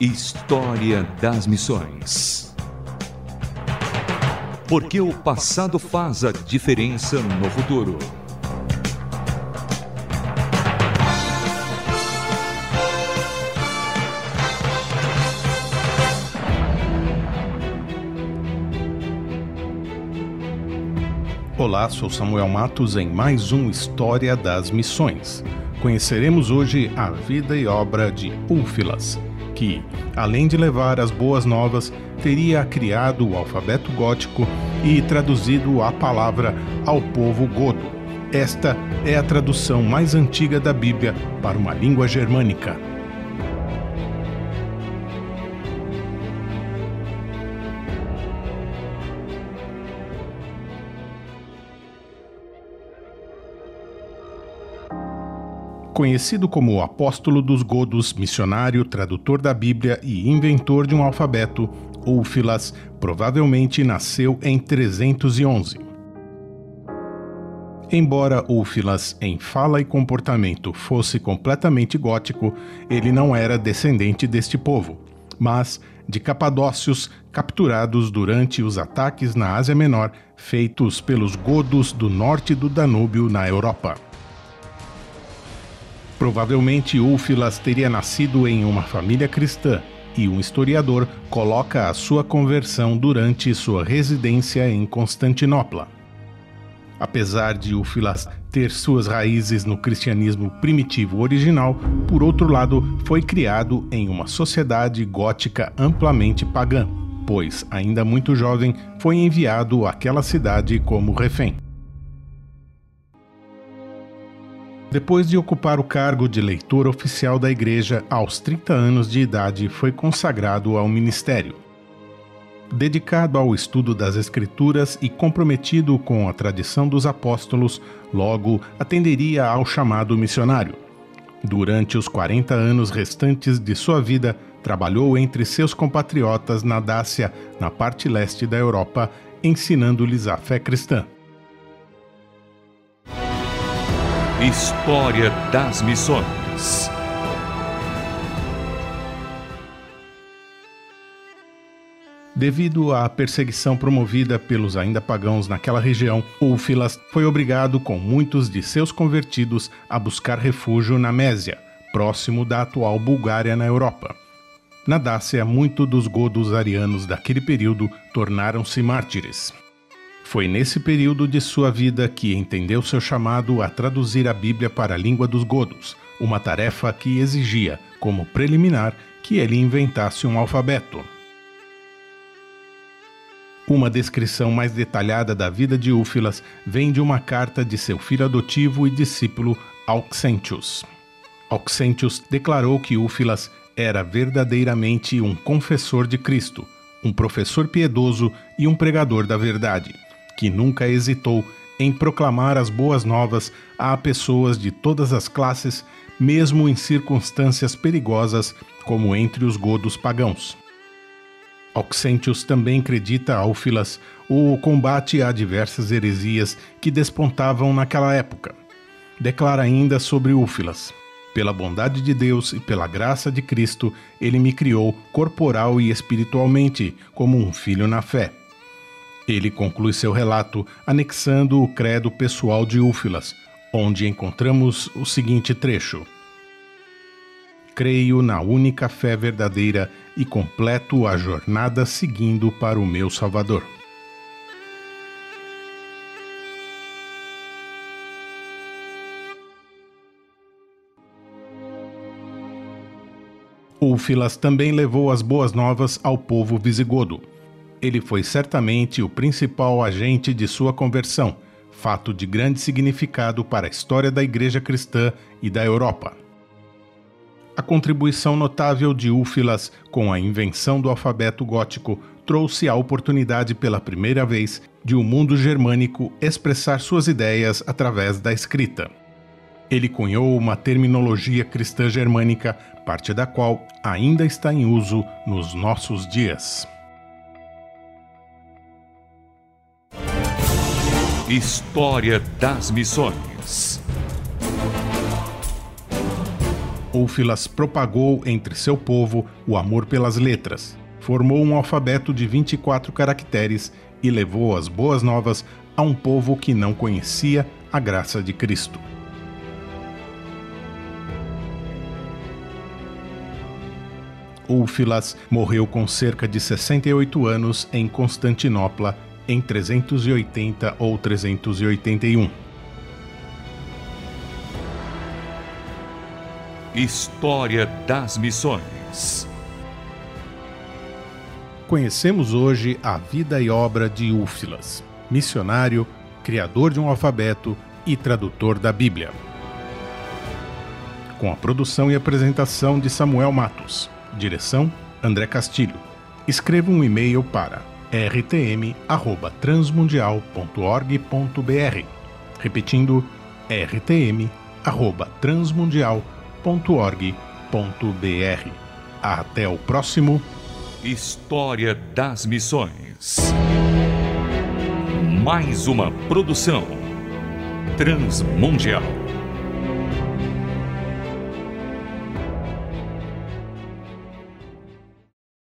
História das Missões. Porque o passado faz a diferença no futuro. Olá, sou Samuel Matos em mais um História das Missões. Conheceremos hoje a vida e obra de Úlfilas, que, além de levar as boas novas, teria criado o alfabeto gótico e traduzido a palavra ao povo godo. Esta é a tradução mais antiga da Bíblia para uma língua germânica. Conhecido como apóstolo dos godos, missionário, tradutor da Bíblia e inventor de um alfabeto, Úlfilas provavelmente nasceu em 311. Embora Úlfilas, em fala e comportamento, fosse completamente gótico, ele não era descendente deste povo, mas de capadócios capturados durante os ataques na Ásia Menor feitos pelos godos do norte do Danúbio na Europa. Provavelmente Úlfilas teria nascido em uma família cristã e um historiador coloca a sua conversão durante sua residência em Constantinopla. Apesar de Úlfilas ter suas raízes no cristianismo primitivo original, por outro lado, foi criado em uma sociedade gótica amplamente pagã, pois, ainda muito jovem, foi enviado àquela cidade como refém. Depois de ocupar o cargo de leitor oficial da Igreja aos 30 anos de idade, foi consagrado ao ministério. Dedicado ao estudo das Escrituras e comprometido com a tradição dos apóstolos, logo atenderia ao chamado missionário. Durante os 40 anos restantes de sua vida, trabalhou entre seus compatriotas na Dácia, na parte leste da Europa, ensinando-lhes a fé cristã. História das Missões. Devido à perseguição promovida pelos ainda pagãos naquela região, Úlfilas foi obrigado, com muitos de seus convertidos, a buscar refúgio na Mésia, próximo da atual Bulgária na Europa. Na Dácia, muitos dos godos arianos daquele período tornaram-se mártires. Foi nesse período de sua vida que entendeu seu chamado a traduzir a Bíblia para a língua dos godos, uma tarefa que exigia, como preliminar, que ele inventasse um alfabeto. Uma descrição mais detalhada da vida de Úfilas vem de uma carta de seu filho adotivo e discípulo Auxentius. Auxentius declarou que Úfilas era verdadeiramente um confessor de Cristo, um professor piedoso e um pregador da verdade que nunca hesitou em proclamar as boas novas a pessoas de todas as classes, mesmo em circunstâncias perigosas, como entre os godos pagãos. Auxentius também acredita ao Filas o combate a diversas heresias que despontavam naquela época. Declara ainda sobre Úfilas: Pela bondade de Deus e pela graça de Cristo, ele me criou corporal e espiritualmente como um filho na fé. Ele conclui seu relato anexando o credo pessoal de Úfilas, onde encontramos o seguinte trecho: Creio na única fé verdadeira e completo a jornada seguindo para o meu Salvador. Úfilas também levou as boas novas ao povo visigodo ele foi certamente o principal agente de sua conversão, fato de grande significado para a história da Igreja cristã e da Europa. A contribuição notável de Úfilas com a invenção do alfabeto gótico trouxe a oportunidade pela primeira vez de o um mundo germânico expressar suas ideias através da escrita. Ele cunhou uma terminologia cristã germânica, parte da qual ainda está em uso nos nossos dias. História das Missões. Úfilas propagou entre seu povo o amor pelas letras, formou um alfabeto de 24 caracteres e levou as boas novas a um povo que não conhecia a graça de Cristo. Úfilas morreu com cerca de 68 anos em Constantinopla em 380 ou 381. História das Missões Conhecemos hoje a vida e obra de Úfilas, missionário, criador de um alfabeto e tradutor da Bíblia. Com a produção e apresentação de Samuel Matos. Direção: André Castilho. Escreva um e-mail para rtm@transmundial.org.br. Repetindo: rtm@transmundial.org.br. Até o próximo História das Missões. Mais uma produção transmundial.